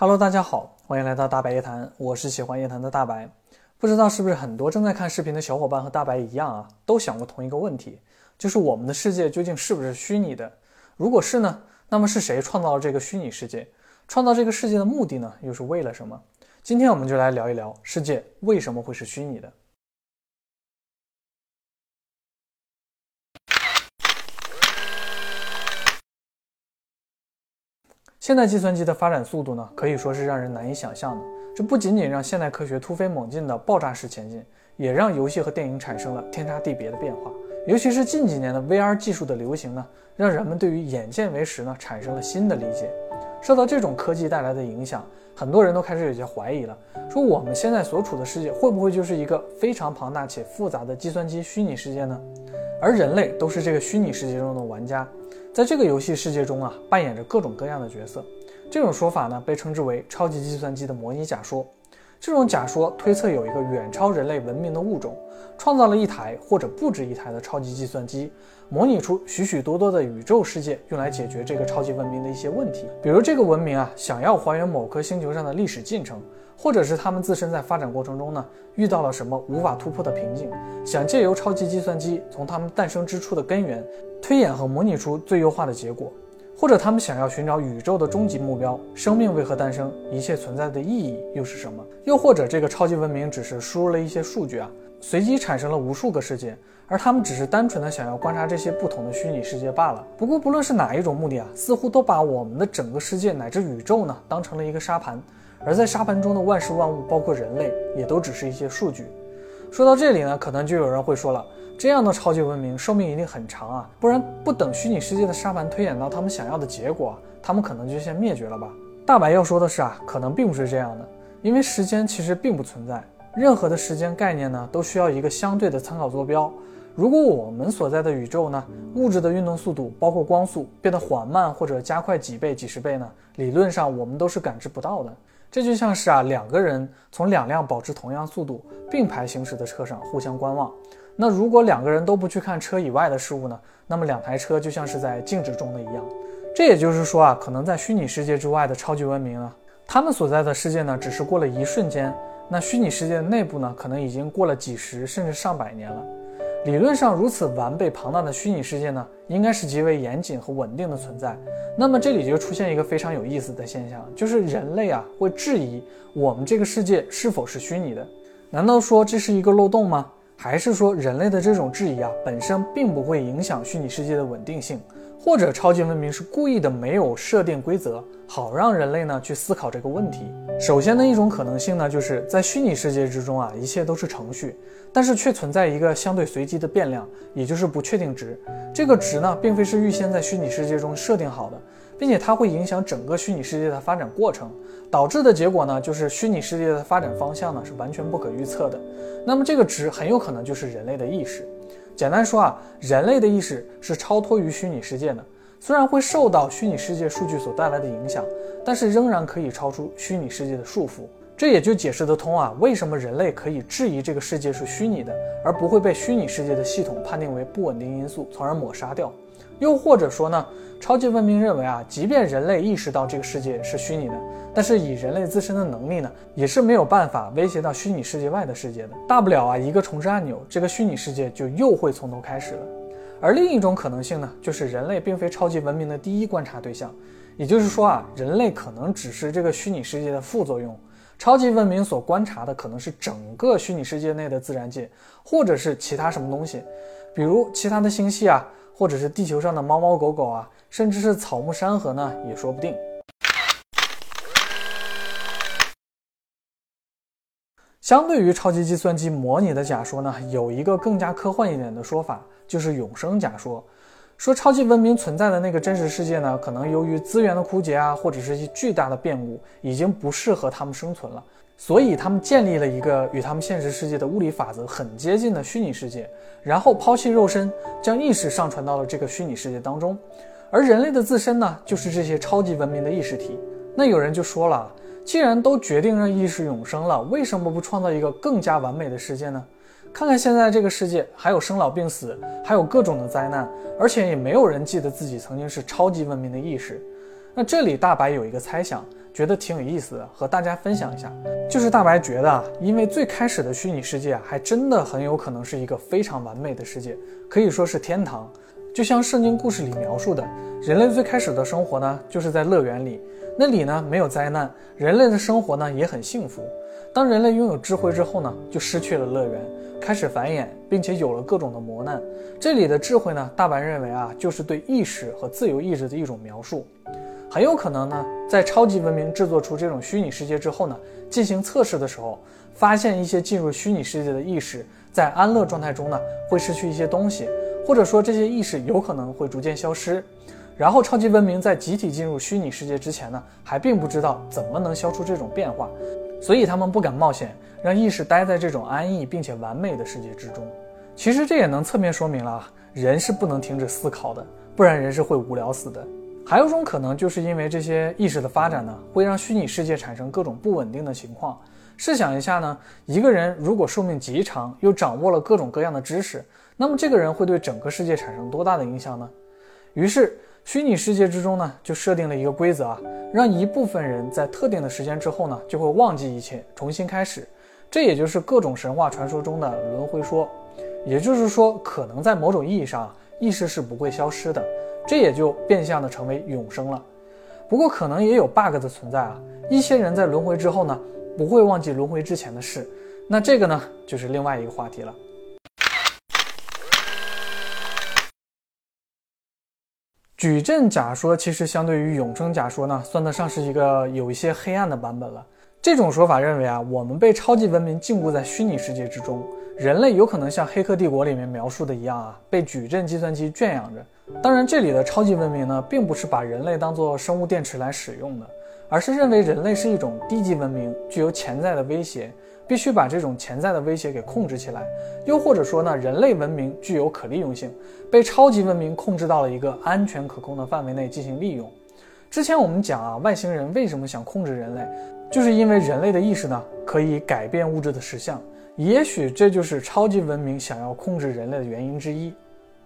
Hello，大家好，欢迎来到大白夜谈，我是喜欢夜谈的大白。不知道是不是很多正在看视频的小伙伴和大白一样啊，都想过同一个问题，就是我们的世界究竟是不是虚拟的？如果是呢，那么是谁创造了这个虚拟世界？创造这个世界的目的呢，又是为了什么？今天我们就来聊一聊世界为什么会是虚拟的。现代计算机的发展速度呢，可以说是让人难以想象的。这不仅仅让现代科学突飞猛进的爆炸式前进，也让游戏和电影产生了天差地别的变化。尤其是近几年的 VR 技术的流行呢，让人们对于眼见为实呢产生了新的理解。受到这种科技带来的影响，很多人都开始有些怀疑了，说我们现在所处的世界会不会就是一个非常庞大且复杂的计算机虚拟世界呢？而人类都是这个虚拟世界中的玩家。在这个游戏世界中啊，扮演着各种各样的角色。这种说法呢，被称之为超级计算机的模拟假说。这种假说推测有一个远超人类文明的物种，创造了一台或者不止一台的超级计算机，模拟出许许多多的宇宙世界，用来解决这个超级文明的一些问题。比如这个文明啊，想要还原某颗星球上的历史进程，或者是他们自身在发展过程中呢，遇到了什么无法突破的瓶颈，想借由超级计算机从他们诞生之初的根源推演和模拟出最优化的结果。或者他们想要寻找宇宙的终极目标，生命为何诞生，一切存在的意义又是什么？又或者这个超级文明只是输入了一些数据啊，随机产生了无数个世界，而他们只是单纯的想要观察这些不同的虚拟世界罢了。不过不论是哪一种目的啊，似乎都把我们的整个世界乃至宇宙呢当成了一个沙盘，而在沙盘中的万事万物，包括人类，也都只是一些数据。说到这里呢，可能就有人会说了。这样的超级文明寿命一定很长啊，不然不等虚拟世界的沙盘推演到他们想要的结果，他们可能就先灭绝了吧？大白要说的是啊，可能并不是这样的，因为时间其实并不存在，任何的时间概念呢都需要一个相对的参考坐标。如果我们所在的宇宙呢，物质的运动速度包括光速变得缓慢或者加快几倍、几十倍呢，理论上我们都是感知不到的。这就像是啊两个人从两辆保持同样速度并排行驶的车上互相观望。那如果两个人都不去看车以外的事物呢？那么两台车就像是在静止中的一样。这也就是说啊，可能在虚拟世界之外的超级文明呢，他们所在的世界呢，只是过了一瞬间。那虚拟世界的内部呢，可能已经过了几十甚至上百年了。理论上，如此完备庞大的虚拟世界呢，应该是极为严谨和稳定的存在。那么这里就出现一个非常有意思的现象，就是人类啊会质疑我们这个世界是否是虚拟的？难道说这是一个漏洞吗？还是说人类的这种质疑啊，本身并不会影响虚拟世界的稳定性，或者超级文明是故意的没有设定规则，好让人类呢去思考这个问题。首先呢一种可能性呢，就是在虚拟世界之中啊，一切都是程序，但是却存在一个相对随机的变量，也就是不确定值。这个值呢，并非是预先在虚拟世界中设定好的。并且它会影响整个虚拟世界的发展过程，导致的结果呢，就是虚拟世界的发展方向呢是完全不可预测的。那么这个值很有可能就是人类的意识。简单说啊，人类的意识是超脱于虚拟世界的，虽然会受到虚拟世界数据所带来的影响，但是仍然可以超出虚拟世界的束缚。这也就解释得通啊，为什么人类可以质疑这个世界是虚拟的，而不会被虚拟世界的系统判定为不稳定因素，从而抹杀掉。又或者说呢？超级文明认为啊，即便人类意识到这个世界是虚拟的，但是以人类自身的能力呢，也是没有办法威胁到虚拟世界外的世界的。大不了啊，一个重置按钮，这个虚拟世界就又会从头开始了。而另一种可能性呢，就是人类并非超级文明的第一观察对象，也就是说啊，人类可能只是这个虚拟世界的副作用，超级文明所观察的可能是整个虚拟世界内的自然界，或者是其他什么东西，比如其他的星系啊。或者是地球上的猫猫狗狗啊，甚至是草木山河呢，也说不定。相对于超级计算机模拟的假说呢，有一个更加科幻一点的说法，就是永生假说。说超级文明存在的那个真实世界呢，可能由于资源的枯竭啊，或者是一巨大的变故，已经不适合他们生存了。所以他们建立了一个与他们现实世界的物理法则很接近的虚拟世界，然后抛弃肉身，将意识上传到了这个虚拟世界当中。而人类的自身呢，就是这些超级文明的意识体。那有人就说了，既然都决定让意识永生了，为什么不创造一个更加完美的世界呢？看看现在这个世界，还有生老病死，还有各种的灾难，而且也没有人记得自己曾经是超级文明的意识。那这里大白有一个猜想。觉得挺有意思的，和大家分享一下。就是大白觉得啊，因为最开始的虚拟世界啊，还真的很有可能是一个非常完美的世界，可以说是天堂。就像圣经故事里描述的，人类最开始的生活呢，就是在乐园里，那里呢没有灾难，人类的生活呢也很幸福。当人类拥有智慧之后呢，就失去了乐园，开始繁衍，并且有了各种的磨难。这里的智慧呢，大白认为啊，就是对意识和自由意志的一种描述。很有可能呢，在超级文明制作出这种虚拟世界之后呢，进行测试的时候，发现一些进入虚拟世界的意识在安乐状态中呢，会失去一些东西，或者说这些意识有可能会逐渐消失。然后超级文明在集体进入虚拟世界之前呢，还并不知道怎么能消除这种变化。所以他们不敢冒险，让意识待在这种安逸并且完美的世界之中。其实这也能侧面说明了，人是不能停止思考的，不然人是会无聊死的。还有种可能，就是因为这些意识的发展呢，会让虚拟世界产生各种不稳定的情况。试想一下呢，一个人如果寿命极长，又掌握了各种各样的知识，那么这个人会对整个世界产生多大的影响呢？于是。虚拟世界之中呢，就设定了一个规则啊，让一部分人在特定的时间之后呢，就会忘记一切，重新开始。这也就是各种神话传说中的轮回说。也就是说，可能在某种意义上，意识是不会消失的，这也就变相的成为永生了。不过，可能也有 bug 的存在啊，一些人在轮回之后呢，不会忘记轮回之前的事。那这个呢，就是另外一个话题了。矩阵假说其实相对于永生假说呢，算得上是一个有一些黑暗的版本了。这种说法认为啊，我们被超级文明禁锢在虚拟世界之中，人类有可能像《黑客帝国》里面描述的一样啊，被矩阵计算机圈养着。当然，这里的超级文明呢，并不是把人类当做生物电池来使用的，而是认为人类是一种低级文明，具有潜在的威胁。必须把这种潜在的威胁给控制起来，又或者说呢，人类文明具有可利用性，被超级文明控制到了一个安全可控的范围内进行利用。之前我们讲啊，外星人为什么想控制人类，就是因为人类的意识呢可以改变物质的实相，也许这就是超级文明想要控制人类的原因之一。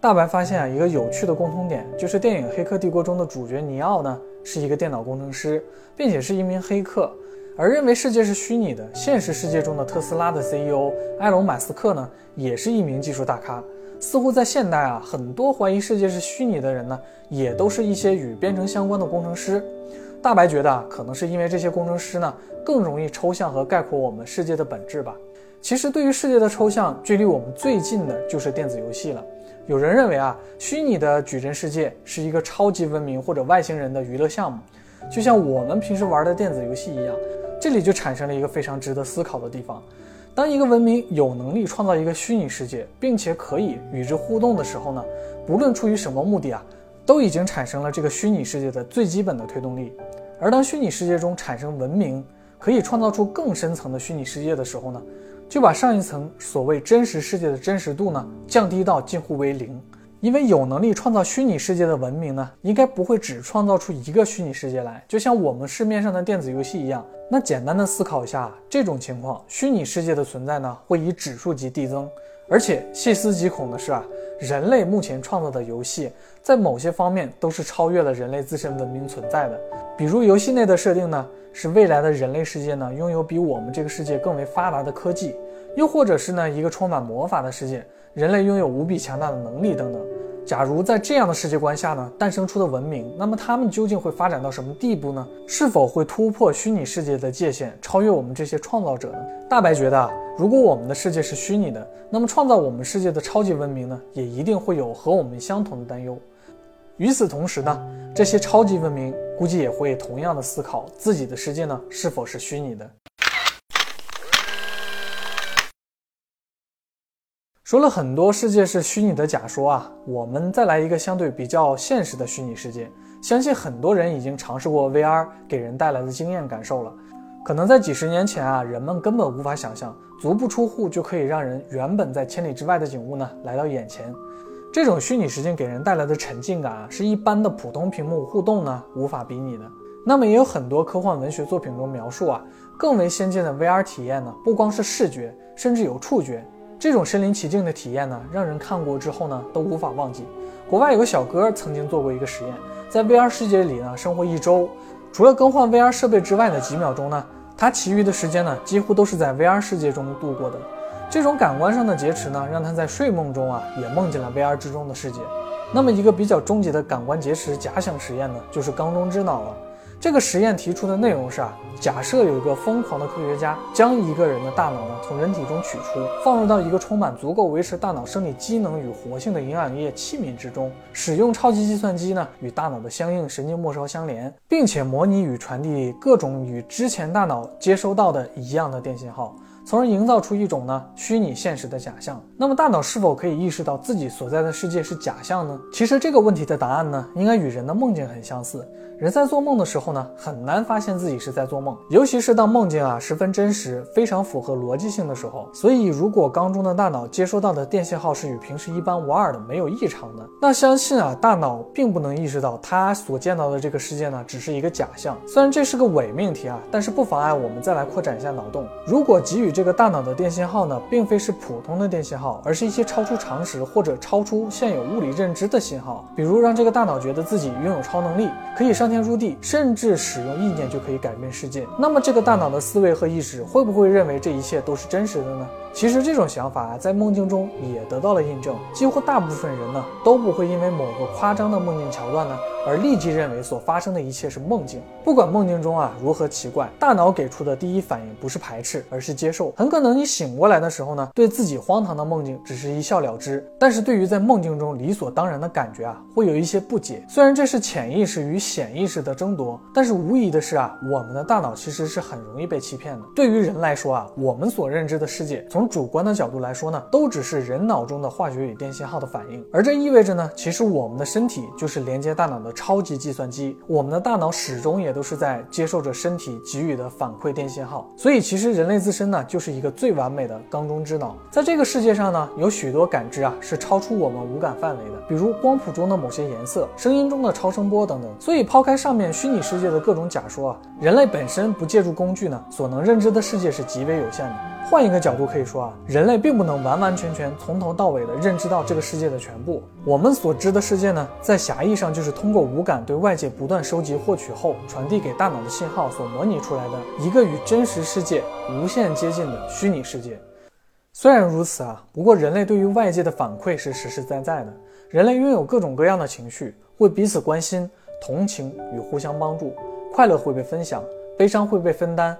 大白发现啊，一个有趣的共通点，就是电影《黑客帝国》中的主角尼奥呢是一个电脑工程师，并且是一名黑客。而认为世界是虚拟的，现实世界中的特斯拉的 CEO 埃隆·马斯克呢，也是一名技术大咖。似乎在现代啊，很多怀疑世界是虚拟的人呢，也都是一些与编程相关的工程师。大白觉得啊，可能是因为这些工程师呢，更容易抽象和概括我们世界的本质吧。其实，对于世界的抽象，距离我们最近的就是电子游戏了。有人认为啊，虚拟的矩阵世界是一个超级文明或者外星人的娱乐项目，就像我们平时玩的电子游戏一样。这里就产生了一个非常值得思考的地方：当一个文明有能力创造一个虚拟世界，并且可以与之互动的时候呢，不论出于什么目的啊，都已经产生了这个虚拟世界的最基本的推动力。而当虚拟世界中产生文明，可以创造出更深层的虚拟世界的时候呢，就把上一层所谓真实世界的真实度呢降低到近乎为零。因为有能力创造虚拟世界的文明呢，应该不会只创造出一个虚拟世界来，就像我们市面上的电子游戏一样。那简单的思考一下，这种情况，虚拟世界的存在呢，会以指数级递增。而且细思极恐的是啊，人类目前创造的游戏，在某些方面都是超越了人类自身文明存在的。比如游戏内的设定呢，是未来的人类世界呢，拥有比我们这个世界更为发达的科技，又或者是呢，一个充满魔法的世界。人类拥有无比强大的能力等等。假如在这样的世界观下呢，诞生出的文明，那么他们究竟会发展到什么地步呢？是否会突破虚拟世界的界限，超越我们这些创造者呢？大白觉得啊，如果我们的世界是虚拟的，那么创造我们世界的超级文明呢，也一定会有和我们相同的担忧。与此同时呢，这些超级文明估计也会同样的思考自己的世界呢是否是虚拟的。说了很多世界是虚拟的假说啊，我们再来一个相对比较现实的虚拟世界。相信很多人已经尝试过 VR 给人带来的经验感受了。可能在几十年前啊，人们根本无法想象，足不出户就可以让人原本在千里之外的景物呢来到眼前。这种虚拟实境给人带来的沉浸感啊，是一般的普通屏幕互动呢无法比拟的。那么也有很多科幻文学作品中描述啊，更为先进的 VR 体验呢，不光是视觉，甚至有触觉。这种身临其境的体验呢，让人看过之后呢都无法忘记。国外有个小哥曾经做过一个实验，在 VR 世界里呢生活一周，除了更换 VR 设备之外的几秒钟呢，他其余的时间呢，几乎都是在 VR 世界中度过的。这种感官上的劫持呢，让他在睡梦中啊，也梦见了 VR 之中的世界。那么一个比较终极的感官劫持假想实验呢，就是缸中之脑了。这个实验提出的内容是啊，假设有一个疯狂的科学家将一个人的大脑呢从人体中取出，放入到一个充满足够维持大脑生理机能与活性的营养液器皿之中，使用超级计算机呢与大脑的相应神经末梢相连，并且模拟与传递各种与之前大脑接收到的一样的电信号。从而营造出一种呢虚拟现实的假象。那么大脑是否可以意识到自己所在的世界是假象呢？其实这个问题的答案呢，应该与人的梦境很相似。人在做梦的时候呢，很难发现自己是在做梦，尤其是当梦境啊十分真实、非常符合逻辑性的时候。所以，如果缸中的大脑接收到的电信号是与平时一般无二的、没有异常的，那相信啊，大脑并不能意识到他所见到的这个世界呢，只是一个假象。虽然这是个伪命题啊，但是不妨碍我们再来扩展一下脑洞。如果给予这个大脑的电信号呢，并非是普通的电信号，而是一些超出常识或者超出现有物理认知的信号，比如让这个大脑觉得自己拥有超能力，可以上。天入地，甚至使用意念就可以改变世界。那么，这个大脑的思维和意识会不会认为这一切都是真实的呢？其实这种想法啊，在梦境中也得到了印证。几乎大部分人呢，都不会因为某个夸张的梦境桥段呢，而立即认为所发生的一切是梦境。不管梦境中啊如何奇怪，大脑给出的第一反应不是排斥，而是接受。很可能你醒过来的时候呢，对自己荒唐的梦境只是一笑了之，但是对于在梦境中理所当然的感觉啊，会有一些不解。虽然这是潜意识与显意意识的争夺，但是无疑的是啊，我们的大脑其实是很容易被欺骗的。对于人来说啊，我们所认知的世界从主观的角度来说呢，都只是人脑中的化学与电信号的反应，而这意味着呢，其实我们的身体就是连接大脑的超级计算机，我们的大脑始终也都是在接受着身体给予的反馈电信号。所以，其实人类自身呢，就是一个最完美的缸中之脑。在这个世界上呢，有许多感知啊，是超出我们五感范围的，比如光谱中的某些颜色、声音中的超声波等等。所以，抛抛开上面虚拟世界的各种假说啊，人类本身不借助工具呢，所能认知的世界是极为有限的。换一个角度可以说啊，人类并不能完完全全从头到尾的认知到这个世界的全部。我们所知的世界呢，在狭义上就是通过五感对外界不断收集获取后，传递给大脑的信号所模拟出来的一个与真实世界无限接近的虚拟世界。虽然如此啊，不过人类对于外界的反馈是实实在在的。人类拥有各种各样的情绪，会彼此关心、同情与互相帮助，快乐会被分享，悲伤会被分担。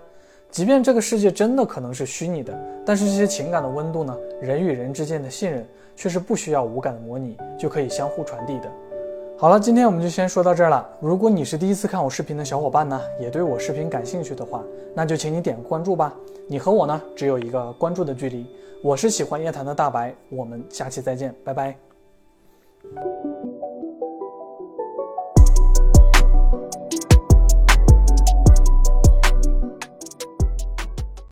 即便这个世界真的可能是虚拟的，但是这些情感的温度呢？人与人之间的信任却是不需要五感的模拟就可以相互传递的。好了，今天我们就先说到这儿了。如果你是第一次看我视频的小伙伴呢，也对我视频感兴趣的话，那就请你点个关注吧。你和我呢，只有一个关注的距离。我是喜欢夜谈的大白，我们下期再见，拜拜。